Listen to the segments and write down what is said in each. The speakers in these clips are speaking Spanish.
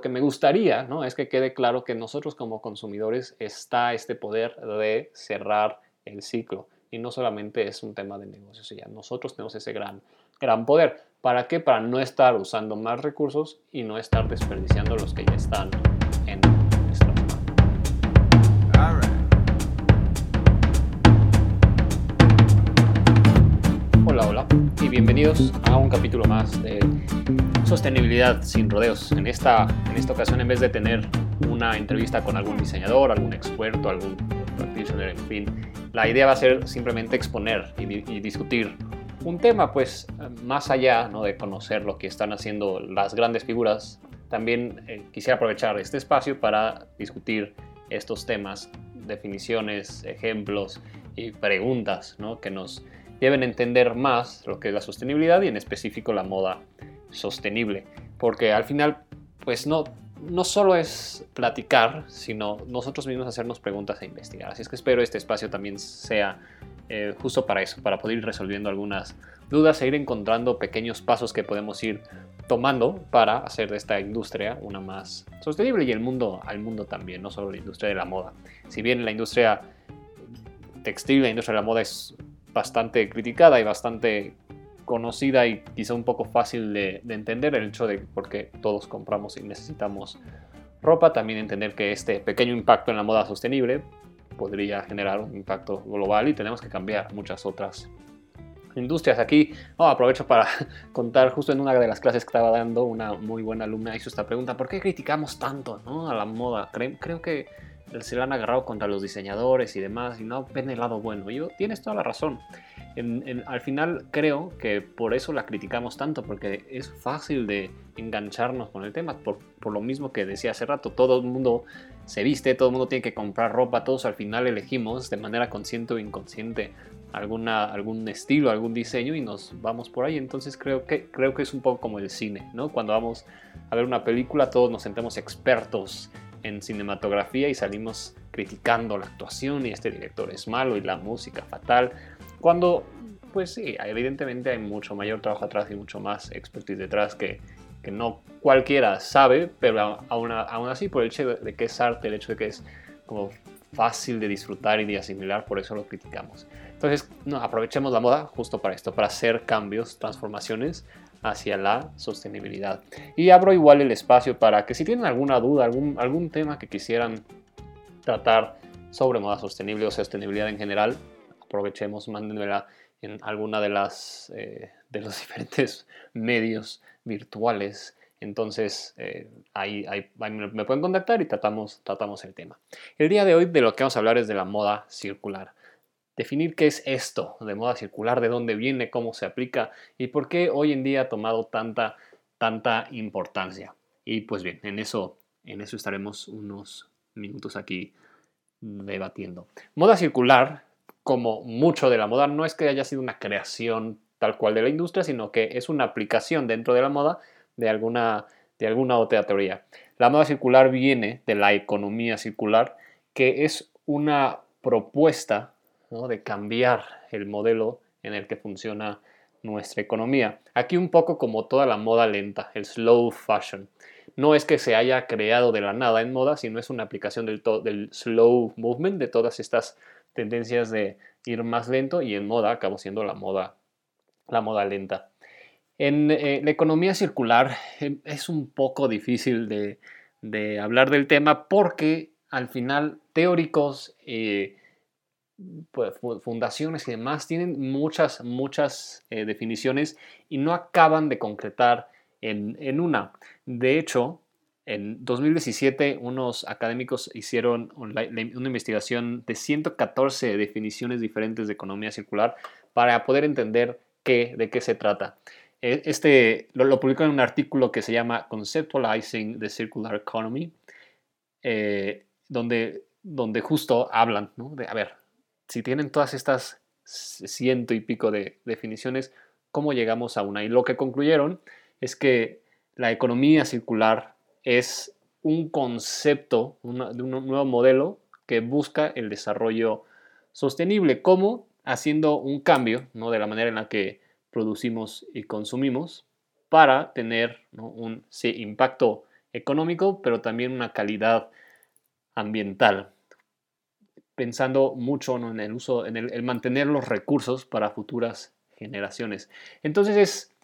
que me gustaría ¿no? es que quede claro que nosotros como consumidores está este poder de cerrar el ciclo. Y no solamente es un tema de negocios, ya nosotros tenemos ese gran, gran poder. ¿Para qué? Para no estar usando más recursos y no estar desperdiciando los que ya están en nuestra mano. Hola, hola y bienvenidos a un capítulo más de sostenibilidad sin rodeos. En esta, en esta ocasión, en vez de tener una entrevista con algún diseñador, algún experto, algún practitioner, en fin, la idea va a ser simplemente exponer y, discutir un tema, pues más allá ¿no? de conocer lo que están haciendo las grandes figuras, también eh, quisiera aprovechar este espacio para discutir estos temas, definiciones, ejemplos y preguntas ¿no? que nos lleven a entender más lo que es la sostenibilidad y en específico la moda sostenible. Porque al final, pues no, no solo es platicar, sino nosotros mismos hacernos preguntas e investigar. Así es que espero este espacio también sea eh, justo para eso, para poder ir resolviendo algunas dudas e ir encontrando pequeños pasos que podemos ir tomando para hacer de esta industria una más sostenible y el mundo al mundo también, no solo la industria de la moda. Si bien la industria textil, la industria de la moda es bastante criticada y bastante conocida y quizá un poco fácil de, entender el hecho de por qué todos compramos y necesitamos ropa, también entender que este pequeño impacto en la moda sostenible podría generar un impacto global y tenemos que cambiar muchas otras industrias. Aquí oh, aprovecho para contar justo en una de las clases que estaba dando, una muy buena alumna hizo esta pregunta, ¿por qué criticamos tanto a la moda? Creo, creo que se la han agarrado contra los diseñadores y demás y no ven el lado bueno. Y yo, tienes toda la razón al final creo que por eso la criticamos tanto, porque es fácil de engancharnos con el tema, por, lo mismo que decía hace rato, todo el mundo se viste, todo el mundo tiene que comprar ropa, todos al final elegimos de manera consciente o inconsciente alguna, algún estilo, algún diseño y nos vamos por ahí. Entonces creo que, creo que es un poco como el cine, ¿no? Cuando vamos a ver una película todos nos sentemos expertos en cinematografía y salimos criticando la actuación y este director es malo y la música fatal. Cuando, pues sí, evidentemente hay mucho mayor trabajo atrás y mucho más expertise detrás que, no cualquiera sabe, pero aún, aún así por el hecho de que es arte, el hecho de que es como fácil de disfrutar y de asimilar, por eso lo criticamos. Entonces, no, aprovechemos la moda justo para esto, para hacer cambios, transformaciones hacia la sostenibilidad. Y abro igual el espacio para que si tienen alguna duda, algún, algún tema que quisieran tratar sobre moda sostenible o sostenibilidad en general, aprovechemos, mándenmela en alguna de las eh, de los diferentes medios virtuales. Entonces, eh, ahí, me pueden contactar y tratamos, tratamos el tema. El día de hoy de lo que vamos a hablar es de la moda circular. Definir qué es esto de moda circular, de dónde viene, cómo se aplica y por qué hoy en día ha tomado tanta, tanta importancia. Y pues bien, en eso, en eso estaremos unos minutos aquí debatiendo. Moda circular como mucho de la moda, no es que haya sido una creación tal cual de la industria, sino que es una aplicación dentro de la moda de alguna, de alguna otra teoría. La moda circular viene de la economía circular, que es una propuesta de cambiar el modelo en el que funciona nuestra economía. Aquí un poco como toda la moda lenta, el slow fashion. No es que se haya creado de la nada en moda, sino es una aplicación del, del slow movement, de todas estas tendencias de ir más lento y en moda acabó siendo la moda, la moda lenta. En eh, la economía circular eh, es un poco difícil de, hablar del tema porque al final teóricos, eh, pues, fundaciones y demás tienen muchas, muchas definiciones y no acaban de concretar en, en una. De hecho, en 2017, unos académicos hicieron una investigación de 114 definiciones diferentes de economía circular para poder entender qué, de qué se trata. E, este lo, publicó en un artículo que se llama Conceptualizing the Circular Economy, eh, donde, donde justo hablan de, a ver, si tienen todas estas ciento y pico de definiciones, ¿cómo llegamos a una? Y lo que concluyeron es que la economía circular es un concepto de un nuevo modelo que busca el desarrollo sostenible, como haciendo un cambio ¿no? de la manera en la que producimos y consumimos para tener un impacto económico, pero también una calidad ambiental, pensando mucho en el uso, en el, mantener los recursos para futuras generaciones. Entonces es,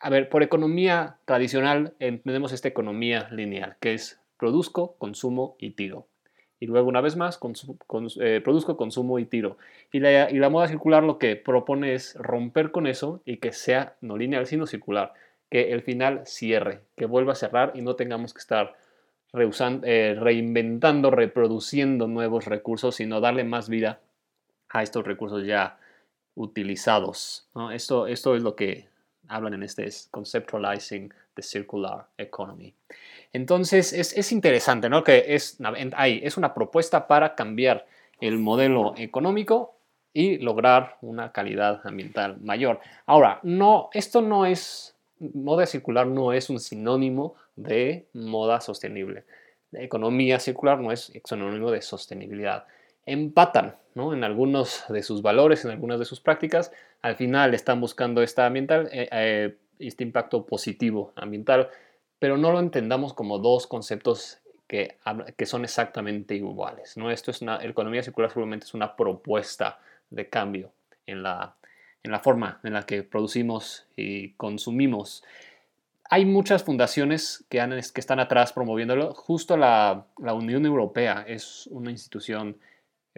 a ver, por economía tradicional entendemos esta economía lineal, que es produzco, consumo y tiro. Y luego una vez más, eh, produzco, consumo y tiro. Y la, y la moda circular lo que propone es romper con eso y que sea no lineal, sino circular que el final cierre, que vuelva a cerrar y no tengamos que estar eh, reinventando, reproduciendo nuevos recursos, sino darle más vida a estos recursos ya utilizados. Esto, esto es lo que hablan en este es Conceptualizing the Circular Economy. Entonces es, interesante, ¿no? Que es, ahí, es una propuesta para cambiar el modelo económico y lograr una calidad ambiental mayor. Ahora, no, esto no es moda circular no es un sinónimo de moda sostenible. La economía circular no es sinónimo de sostenibilidad. Empatan ¿no? en algunos de sus valores, en algunas de sus prácticas. Al final están buscando esta ambiental, eh, eh, este impacto positivo ambiental, pero no lo entendamos como dos conceptos que, que son exactamente iguales. ¿no? Esto es una, economía circular seguramente es una propuesta de cambio en la en la forma en la que producimos y consumimos. Hay muchas fundaciones que, han, que están atrás promoviéndolo. Justo la, Unión Europea es una institución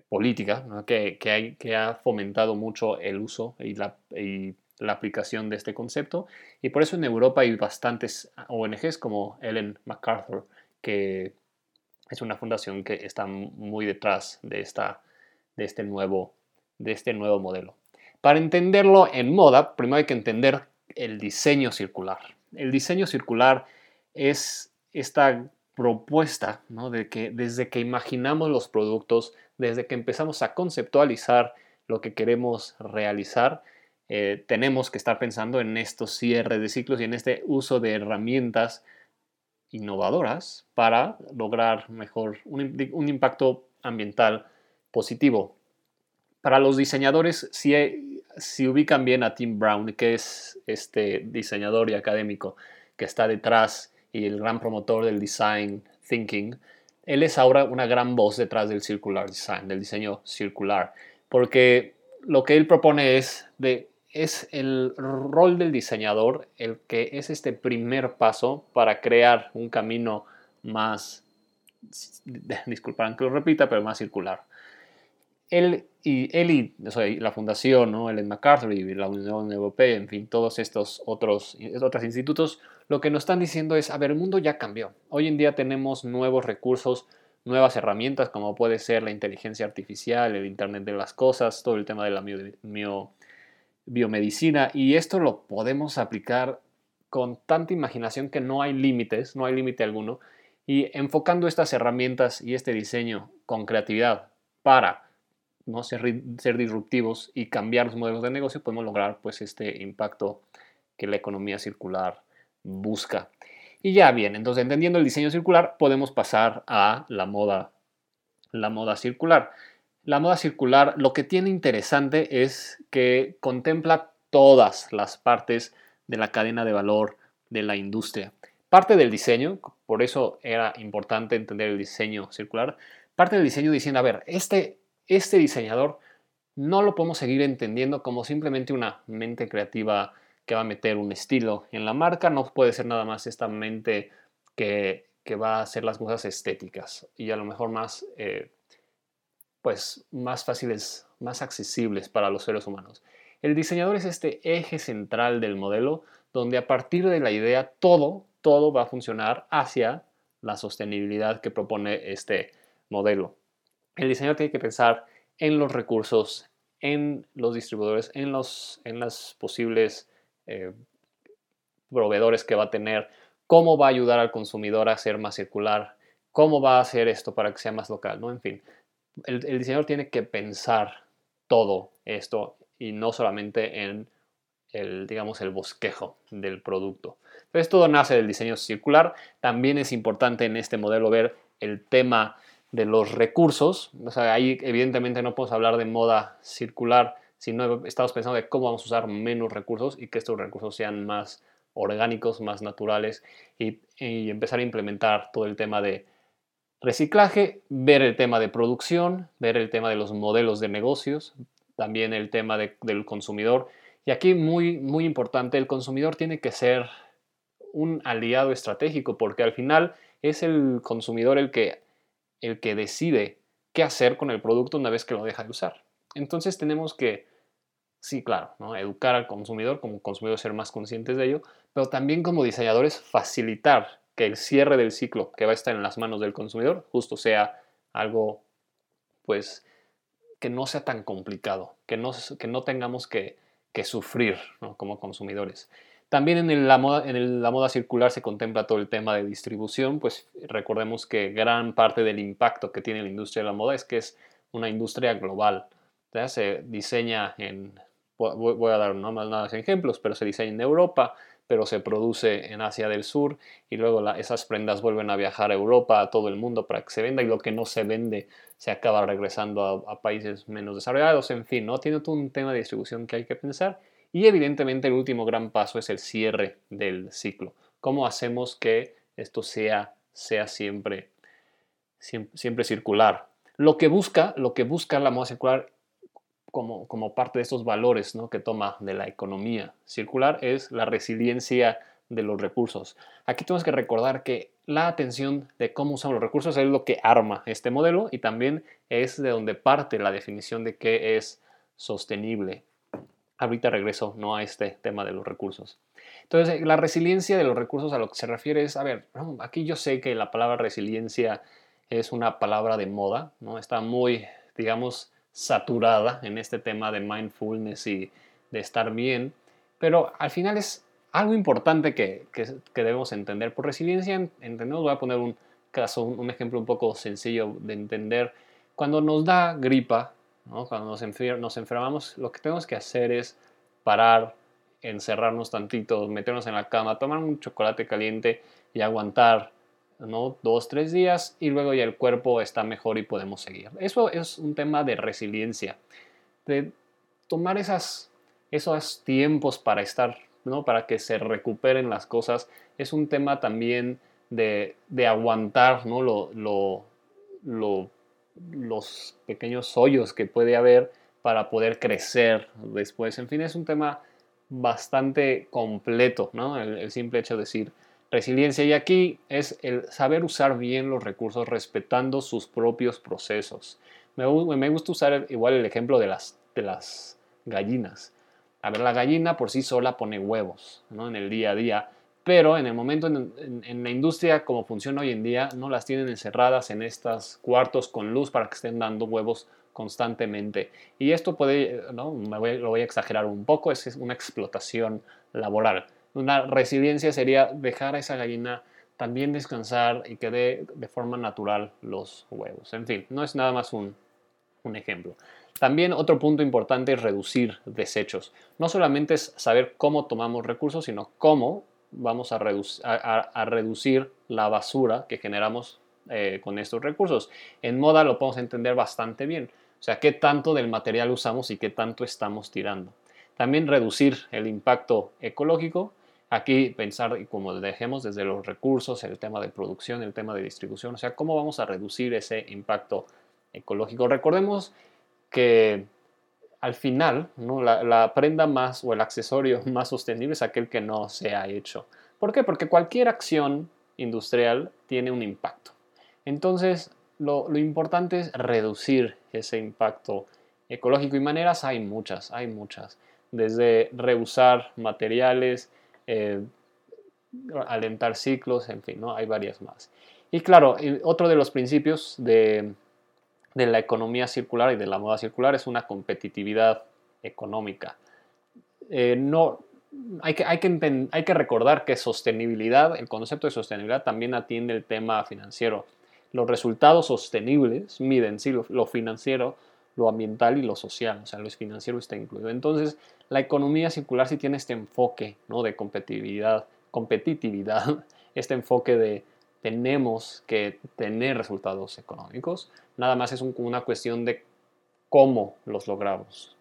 política que, hay, que, ha fomentado mucho el uso y la, y la aplicación de este concepto. Y por eso en Europa hay bastantes ONGs como Ellen MacArthur, que es una fundación que está muy detrás de, esta, de, este, nuevo, de este nuevo modelo. Para entenderlo en moda, primero hay que entender el diseño circular. El diseño circular es esta propuesta de que desde que imaginamos los productos, desde que empezamos a conceptualizar lo que queremos realizar, eh, tenemos que estar pensando en estos cierres de ciclos y en este uso de herramientas innovadoras para lograr mejor un impacto ambiental positivo. Para los diseñadores, si ubican bien a Tim Brown, que es este diseñador y académico que está detrás y el gran promotor del design thinking, él es ahora una gran voz detrás del circular design, del diseño circular, porque lo que él propone es de es el rol del diseñador el que es este primer paso para crear un camino más, disculparán que lo repita, pero más circular él y, él y la fundación, ¿no? Ellen MacArthur y la Unión Europea, en fin, todos estos otros, otros institutos, lo que nos están diciendo es, a ver, el mundo ya cambió. Hoy en día tenemos nuevos recursos, nuevas herramientas como puede ser la inteligencia artificial, el Internet de las Cosas, todo el tema de la biomedicina, y esto lo podemos aplicar con tanta imaginación que no hay límites, no hay límite alguno, y enfocando estas herramientas y este diseño con creatividad para ¿no? ser, ser disruptivos y cambiar los modelos de negocio, podemos lograr pues, este impacto que la economía circular busca. Y ya bien, entonces entendiendo el diseño circular, podemos pasar a la moda, la moda circular. La moda circular lo que tiene interesante es que contempla todas las partes de la cadena de valor de la industria. Parte del diseño, por eso era importante entender el diseño circular, parte del diseño diciendo, a ver, este, este diseñador no lo podemos seguir entendiendo como simplemente una mente creativa que va a meter un estilo en la marca, no puede ser nada más esta mente que, va a hacer las cosas estéticas y a lo mejor más, eh, pues, más fáciles, más accesibles para los seres humanos. El diseñador es este eje central del modelo donde a partir de la idea todo, todo va a funcionar hacia la sostenibilidad que propone este modelo el diseñador tiene que pensar en los recursos, en los distribuidores, en los en las posibles eh, proveedores que va a tener, cómo va a ayudar al consumidor a ser más circular, cómo va a hacer esto para que sea más local, ¿no? En fin, el, diseñador tiene que pensar todo esto y no solamente en el, digamos, el bosquejo del producto. Entonces todo nace del diseño circular. También es importante en este modelo ver el tema de los recursos. O sea, ahí evidentemente no podemos hablar de moda circular, sino estamos pensando de cómo vamos a usar menos recursos y que estos recursos sean más orgánicos, más naturales y, empezar a implementar todo el tema de reciclaje, ver el tema de producción, ver el tema de los modelos de negocios, también el tema del consumidor. Y aquí muy, muy importante, el consumidor tiene que ser un aliado estratégico porque al final es el consumidor el que, el que decide qué hacer con el producto una vez que lo deja de usar. Entonces tenemos que, sí, claro, ¿no? educar al consumidor, como consumidor ser más conscientes de ello, pero también como diseñadores facilitar que el cierre del ciclo que va a estar en las manos del consumidor justo sea algo, pues, que no sea tan complicado, que no, que no tengamos que, sufrir como consumidores. También en, la, moda, en la moda circular se contempla todo el tema de distribución, pues recordemos que gran parte del impacto que tiene la industria de la moda es que es una industria global. Se diseña voy a dar no más nada ejemplos, pero se diseña en Europa, pero se produce en Asia del Sur y luego esas prendas vuelven a viajar a Europa, a todo el mundo para que se venda y lo que no se vende se acaba regresando a, países menos desarrollados, en fin, ¿no? Tiene todo un tema de distribución que hay que pensar y evidentemente el último gran paso es el cierre del ciclo. ¿Cómo hacemos que esto sea, sea siempre, siempre, circular? Lo que busca, lo que busca la moda circular como, como parte de estos valores ¿no? que toma de la economía circular es la resiliencia de los recursos. Aquí tenemos que recordar que la atención de cómo usamos los recursos es lo que arma este modelo y también es de donde parte la definición de qué es sostenible ahorita regreso ¿no? a este tema de los recursos. Entonces, la resiliencia de los recursos a lo que se refiere es, a ver, aquí yo sé que la palabra resiliencia es una palabra de moda, ¿no? Está muy, digamos, saturada en este tema de mindfulness y de estar bien, pero al final es algo importante que, que, debemos entender. Por resiliencia entendemos, voy a poner un caso, un ejemplo un poco sencillo de entender. Cuando nos da gripa, cuando nos, nos enfermamos, lo que tenemos que hacer es parar, encerrarnos tantito, meternos en la cama, tomar un chocolate caliente y aguantar ¿no? dos, tres días y luego ya el cuerpo está mejor y podemos seguir. Eso es un tema de resiliencia, de tomar esas, esos tiempos para estar, ¿no? para que se recuperen las cosas. Es un tema también de, de aguantar ¿no? lo, lo, lo los pequeños hoyos que puede haber para poder crecer después. En fin, es un tema bastante completo, ¿no? El, simple hecho de decir resiliencia. Y aquí es el saber usar bien los recursos respetando sus propios procesos. Me, gusta usar igual el ejemplo de las, de las gallinas. A ver, la gallina por sí sola pone huevos ¿no? en el día a día, pero en el momento en, la industria como funciona hoy en día, no las tienen encerradas en estos cuartos con luz para que estén dando huevos constantemente. Y esto puede, ¿no? Me lo voy a exagerar un poco, es una explotación laboral. Una resiliencia sería dejar a esa gallina también descansar y que dé de forma natural los huevos. En fin, no es nada más un, un ejemplo. También otro punto importante es reducir desechos. No solamente es saber cómo tomamos recursos, sino cómo vamos a, reducir la basura que generamos eh, con estos recursos. En moda lo podemos entender bastante bien. O sea, qué tanto del material usamos y qué tanto estamos tirando. También reducir el impacto ecológico. Aquí pensar, como dejemos desde los recursos, el tema de producción, el tema de distribución, o sea, cómo vamos a reducir ese impacto ecológico. Recordemos que al final, ¿no? la, prenda más o el accesorio más sostenible es aquel que no se ha hecho. ¿Por qué? Porque cualquier acción industrial tiene un impacto. Entonces, lo, importante es reducir ese impacto ecológico y maneras hay muchas, hay muchas. Desde reusar materiales, eh, alentar ciclos, en fin, ¿no? hay varias más. Y claro, otro de los principios de, de la economía circular y de la moda circular es una competitividad económica. Eh, no, hay, que, recordar que sostenibilidad, el concepto de sostenibilidad también atiende el tema financiero. Los resultados sostenibles miden sí, lo, financiero, lo ambiental y lo social, o sea, lo financiero está incluido. Entonces, la economía circular sí tiene este enfoque ¿no? de competitividad, competitividad, este enfoque de tenemos que tener resultados económicos, nada más es una cuestión de cómo los logramos.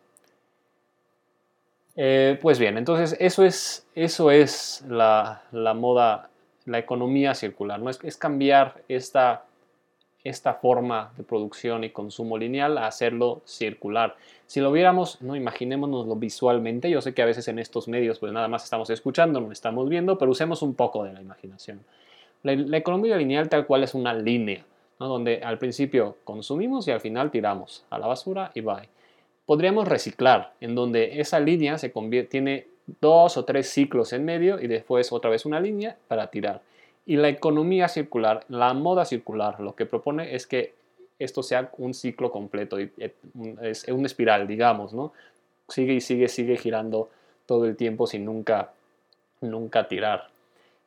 Eh, pues bien, entonces eso es, eso es la, moda, la economía circular, ¿no? es cambiar esta, esta forma de producción y consumo lineal a hacerlo circular. Si lo viéramos, no imaginémonoslo visualmente, yo sé que a veces en estos medios pues nada más estamos escuchando, no estamos viendo, pero usemos un poco de la imaginación. La, economía lineal tal cual es una línea, donde al principio consumimos y al final tiramos a la basura y bye podríamos reciclar, en donde esa línea se tiene dos o tres ciclos en medio y después otra vez una línea para tirar. Y la economía circular, la moda circular, lo que propone es que esto sea un ciclo completo, y es una espiral, digamos, ¿no? Sigue y sigue, sigue girando todo el tiempo sin nunca, nunca tirar.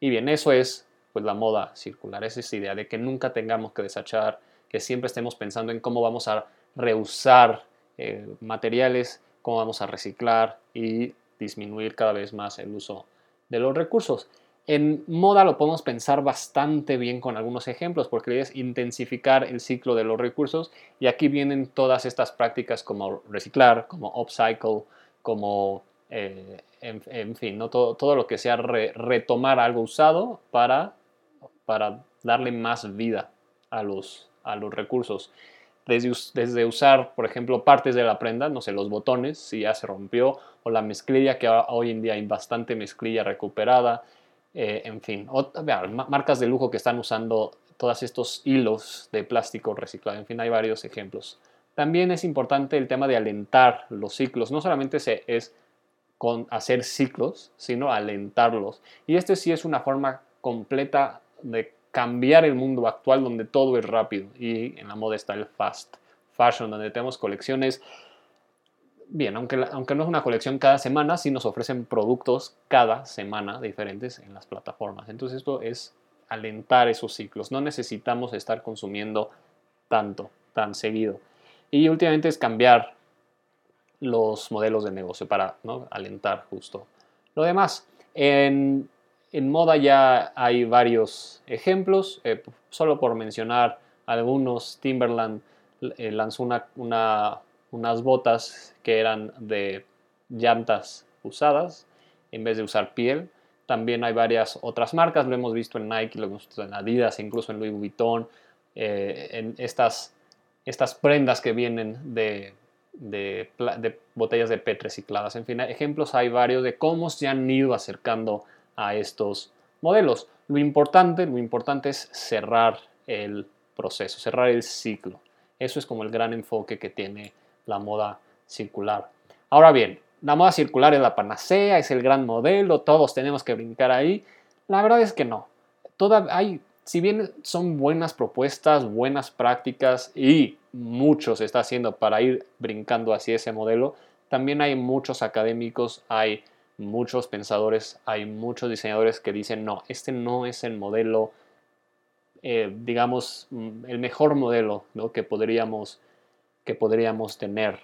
Y bien, eso es pues la moda circular, es esa idea de que nunca tengamos que desechar, que siempre estemos pensando en cómo vamos a reusar eh, materiales, cómo vamos a reciclar y disminuir cada vez más el uso de los recursos. En moda lo podemos pensar bastante bien con algunos ejemplos porque es intensificar el ciclo de los recursos y aquí vienen todas estas prácticas como reciclar, como upcycle, como eh, en, fin, ¿no? todo, todo, lo que sea retomar algo usado para, para darle más vida a los, a los recursos desde, usar, por ejemplo, partes de la prenda, no sé, los botones, si ya se rompió, o la mezclilla, que hoy en día hay bastante mezclilla recuperada, eh, en fin, marcas de lujo que están usando todos estos hilos de plástico reciclado, en fin, hay varios ejemplos. También es importante el tema de alentar los ciclos, no solamente es hacer ciclos, sino alentarlos. Y este sí es una forma completa de cambiar el mundo actual donde todo es rápido y en la moda está el fast fashion donde tenemos colecciones bien, aunque, aunque no es una colección cada semana, sí nos ofrecen productos cada semana diferentes en las plataformas. Entonces esto es alentar esos ciclos. No necesitamos estar consumiendo tanto, tan seguido. Y últimamente es cambiar los modelos de negocio para alentar justo lo demás. En en moda ya hay varios ejemplos, eh, solo por mencionar algunos, Timberland eh, lanzó unas botas que eran de llantas usadas en vez de usar piel. También hay varias otras marcas, lo hemos visto en Nike, lo hemos visto en Adidas, incluso en Louis Vuitton, eh, en estas, estas prendas que vienen de, de, de, botellas de PET recicladas. En fin, ejemplos hay varios de cómo se han ido acercando a estos modelos. Lo importante, lo importante es cerrar el proceso, cerrar el ciclo. Eso es como el gran enfoque que tiene la moda circular. Ahora bien, la moda circular es la panacea, es el gran modelo, todos tenemos que brincar ahí. La verdad es que no. Toda, hay, si bien son buenas propuestas, buenas prácticas y mucho se está haciendo para ir brincando hacia ese modelo, también hay muchos académicos, hay muchos pensadores, hay muchos diseñadores que dicen, no, este no es el modelo, eh, digamos, mm, el mejor modelo que, podríamos, que podríamos tener.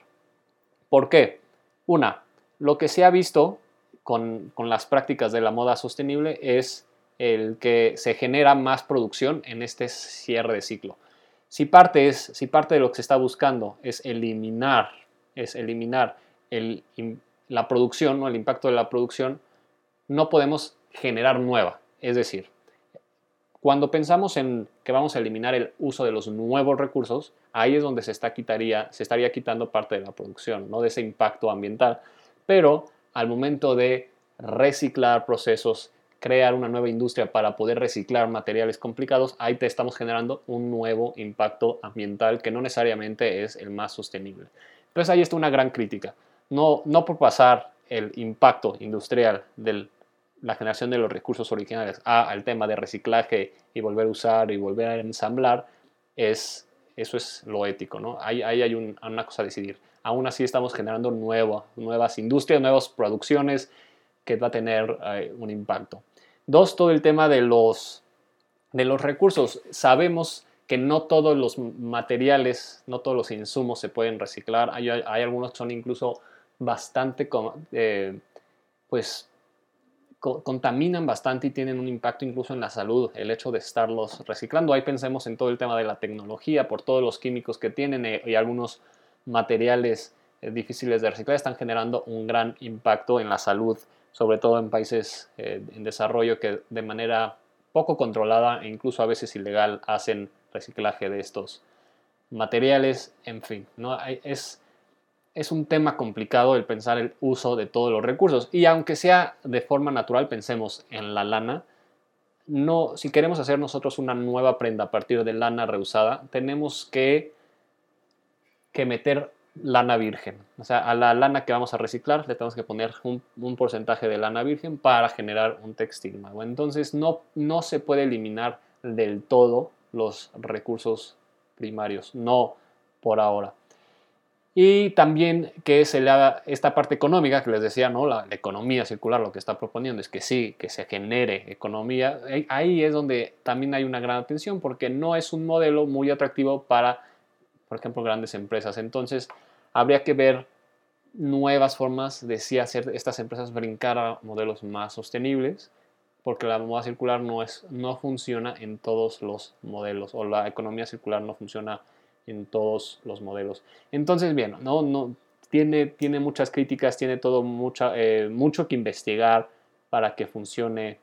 ¿Por qué? Una, lo que se ha visto con, con las prácticas de la moda sostenible es el que se genera más producción en este cierre de ciclo. Si parte, es, si parte de lo que se está buscando es eliminar, es eliminar el, la producción, o el impacto de la producción, no podemos generar nueva. Es decir, cuando pensamos en que vamos a eliminar el uso de los nuevos recursos, ahí es donde se, está quitaría, se estaría quitando parte de la producción, ¿no? de ese impacto ambiental. Pero al momento de reciclar procesos, crear una nueva industria para poder reciclar materiales complicados, ahí te estamos generando un nuevo impacto ambiental que no necesariamente es el más sostenible. Entonces ahí está una gran crítica no, no por pasar el impacto industrial de la generación de los recursos originales al tema de reciclaje y volver a usar y volver a ensamblar, es, eso es lo ético, ¿no? Ahí, hay una cosa a decidir. Aún así estamos generando nuevas industrias, nuevas producciones que va a tener eh, un impacto. Dos, todo el tema de los, de los recursos. Sabemos que no todos los materiales, no todos los insumos se pueden reciclar. Hay, hay algunos que son incluso bastante, eh, pues, contaminan bastante y tienen un impacto incluso en la salud, el hecho de estarlos reciclando. Ahí pensemos en todo el tema de la tecnología, por todos los químicos que tienen eh, y algunos materiales eh, difíciles de reciclar están generando un gran impacto en la salud, sobre todo en países eh, en desarrollo que de manera poco controlada e incluso a veces ilegal hacen reciclaje de estos materiales, en fin, ¿no? es, es un tema complicado el pensar el uso de todos los recursos y aunque sea de forma natural, pensemos en la lana, no, si queremos hacer nosotros una nueva prenda a partir de lana reusada, tenemos que, que meter lana virgen. O sea, a la lana que vamos a reciclar le tenemos que poner un, porcentaje de lana virgen para generar un textil nuevo. Entonces no, no se puede eliminar del todo los recursos primarios, no por ahora. Y también que se le haga esta parte económica que les decía, ¿no? La, economía circular lo que está proponiendo es que sí, que se genere economía. Ahí es donde también hay una gran atención porque no es un modelo muy atractivo para, por ejemplo, grandes empresas. Entonces, habría que ver nuevas formas de sí hacer estas empresas brincar a modelos más sostenibles porque la moda circular no, es, no funciona en todos los modelos o la economía circular no funciona en todos los modelos. Entonces, bien, no, no, tiene, tiene muchas críticas, tiene todo mucha, eh, mucho que investigar para que funcione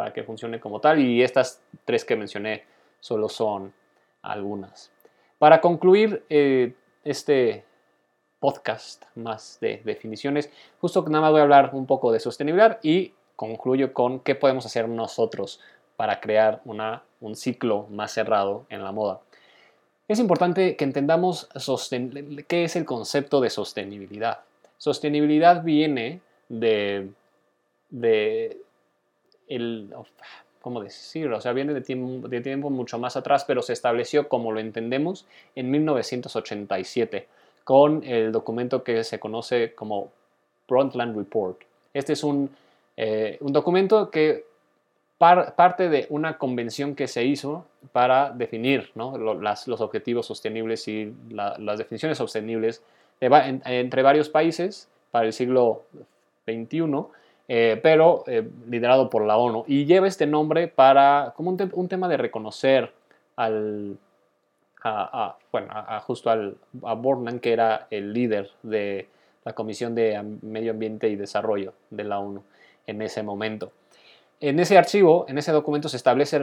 para que funcione como tal y estas tres que mencioné solo son algunas. Para concluir eh, este podcast más de definiciones, justo nada más voy a hablar un poco de sostenibilidad y concluyo con qué podemos hacer nosotros para crear una, un ciclo más cerrado en la moda. Es importante que entendamos qué es el concepto de sostenibilidad. Sostenibilidad viene de, de el, ¿cómo decirlo? O sea, viene de tiempo, mucho más atrás, pero se estableció como lo entendemos en 1987 con el documento que se conoce como Brundtland Report. Este es un, eh, un documento que parte de una convención que se hizo para definir los objetivos sostenibles y las definiciones sostenibles entre varios países para el siglo XXI, eh, pero eh, liderado por la ONU. Y lleva este nombre para, como un, tema de reconocer al, a, bueno, justo al, a Bornan, que era el líder de la Comisión de Medio Ambiente y Desarrollo de la ONU en ese momento. En ese archivo, en ese documento se establece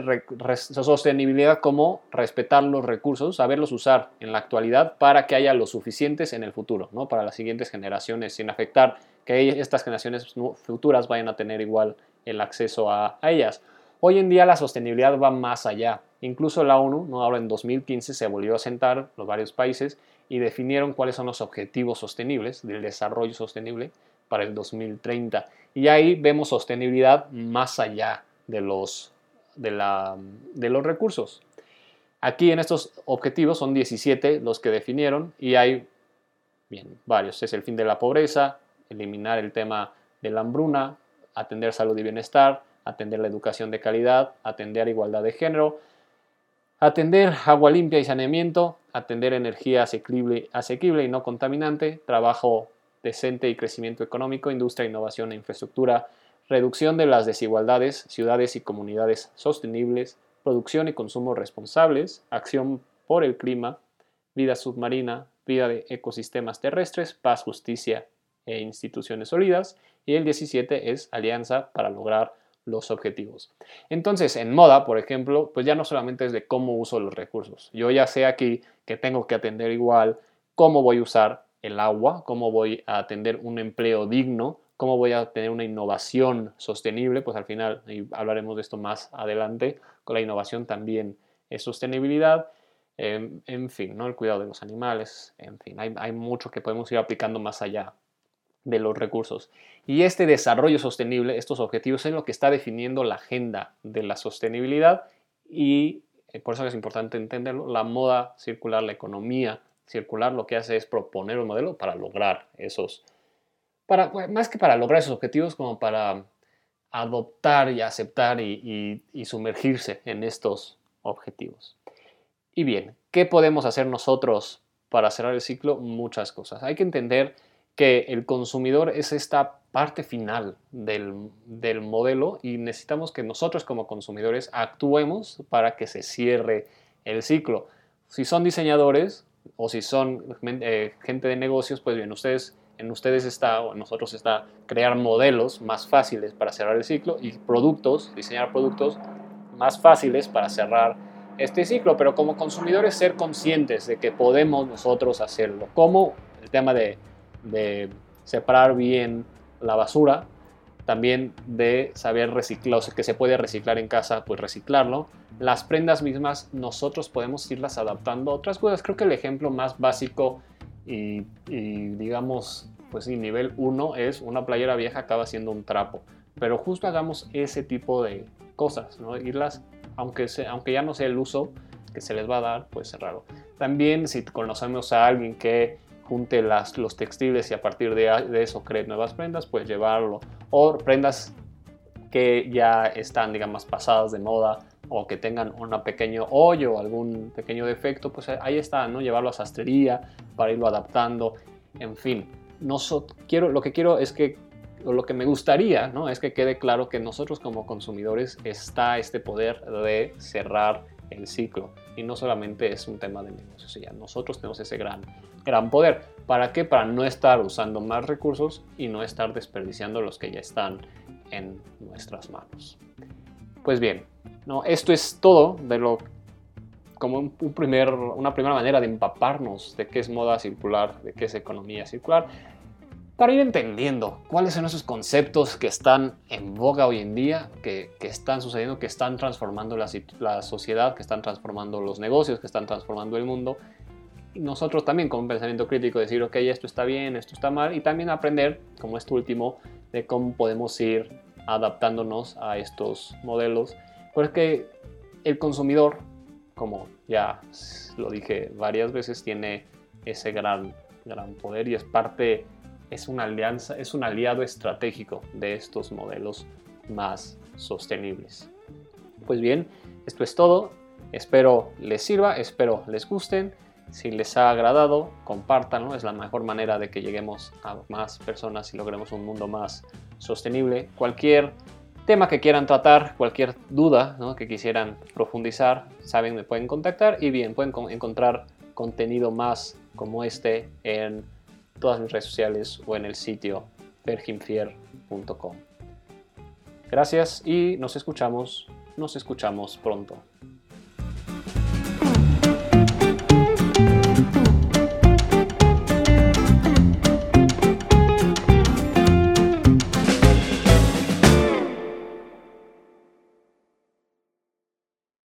sostenibilidad como respetar los recursos, saberlos usar en la actualidad para que haya los suficientes en el futuro, ¿no? para las siguientes generaciones, sin afectar que estas generaciones futuras vayan a tener igual el acceso a, ellas. Hoy en día la sostenibilidad va más allá. Incluso la ONU, ¿no? ahora en 2015 se volvió a sentar los varios países y definieron cuáles son los objetivos sostenibles del desarrollo sostenible para el 2030. Y ahí vemos sostenibilidad más allá de los, de, la, de los recursos. Aquí en estos objetivos son 17 los que definieron y hay bien, varios. Es el fin de la pobreza, eliminar el tema de la hambruna, atender salud y bienestar, atender la educación de calidad, atender igualdad de género, atender agua limpia y saneamiento, atender energía asequible, asequible y no contaminante, trabajo decente y crecimiento económico, industria, innovación e infraestructura, reducción de las desigualdades, ciudades y comunidades sostenibles, producción y consumo responsables, acción por el clima, vida submarina, vida de ecosistemas terrestres, paz, justicia e instituciones sólidas. Y el 17 es alianza para lograr los objetivos. Entonces, en moda, por ejemplo, pues ya no solamente es de cómo uso los recursos. Yo ya sé aquí que tengo que atender igual cómo voy a usar el agua, cómo voy a atender un empleo digno, cómo voy a tener una innovación sostenible, pues al final hablaremos de esto más adelante, con la innovación también es sostenibilidad, em, en fin, ¿no? el cuidado de los animales, en fin, hay, hay mucho que podemos ir aplicando más allá de los recursos. Y este desarrollo sostenible, estos objetivos, es lo que está definiendo la agenda de la sostenibilidad y eh, por eso es importante entenderlo, la moda circular, la economía circular lo que hace es proponer un modelo para lograr esos, para, más que para lograr esos objetivos, como para adoptar y aceptar y, sumergirse en estos objetivos. Y bien, ¿qué podemos hacer nosotros para cerrar el ciclo? Muchas cosas. Hay que entender que el consumidor es esta parte final del, del, modelo y necesitamos que nosotros como consumidores actuemos para que se cierre el ciclo. Si son diseñadores, o si son eh, gente de negocios, pues bien, ustedes, en ustedes está, o en nosotros está crear modelos más fáciles para cerrar el ciclo y productos, diseñar productos más fáciles para cerrar este ciclo, pero como consumidores ser conscientes de que podemos nosotros hacerlo, como el tema de, de separar bien la basura, también de saber reciclar, o sea, que se puede reciclar en casa, pues reciclarlo. Las prendas mismas nosotros podemos irlas adaptando a otras cosas. Creo que el ejemplo más básico y, digamos, pues sí, nivel 1 es una playera vieja acaba siendo un trapo. Pero justo hagamos ese tipo de cosas, ¿no? Irlas, aunque, aunque ya no sea el uso que se les va a dar, pues cerrarlo. También si conocemos a alguien que junte los textiles y a partir de, eso cree nuevas prendas, pues llevarlo. O prendas que ya están, digamos, pasadas de moda o que tengan un pequeño hoyo algún pequeño defecto, pues ahí está, ¿no? Llevarlo a sastrería para irlo adaptando, en fin. No quiero, lo que quiero es que, o lo que me gustaría, ¿no? Es que quede claro que nosotros como consumidores está este poder de cerrar el ciclo. Y no solamente es un tema de negocios, ya nosotros tenemos ese gran, gran poder. ¿Para qué? Para no estar usando más recursos y no estar desperdiciando los que ya están en nuestras manos. Pues bien, ¿no? esto es todo de lo como un primer, una primera manera de empaparnos de qué es moda circular, de qué es economía circular para ir entendiendo cuáles son esos conceptos que están en boga hoy en día, que, están sucediendo, que están transformando la, la, sociedad, que están transformando los negocios, que están transformando el mundo. Y nosotros también con un pensamiento crítico decir, ok, esto está bien, esto está mal, y también aprender, como este último, de cómo podemos ir adaptándonos a estos modelos. Porque el consumidor, como ya lo dije varias veces, tiene ese gran, gran poder y es parte es una alianza, es un aliado estratégico de estos modelos más sostenibles. Pues bien, esto es todo. Espero les sirva, espero les gusten. Si les ha agradado, compártanlo. Es la mejor manera de que lleguemos a más personas y logremos un mundo más sostenible. Cualquier tema que quieran tratar, cualquier duda que quisieran profundizar, saben, me pueden contactar y bien, pueden encontrar contenido más como este en todas mis redes sociales o en el sitio perginfier.com. Gracias y nos escuchamos, nos escuchamos pronto.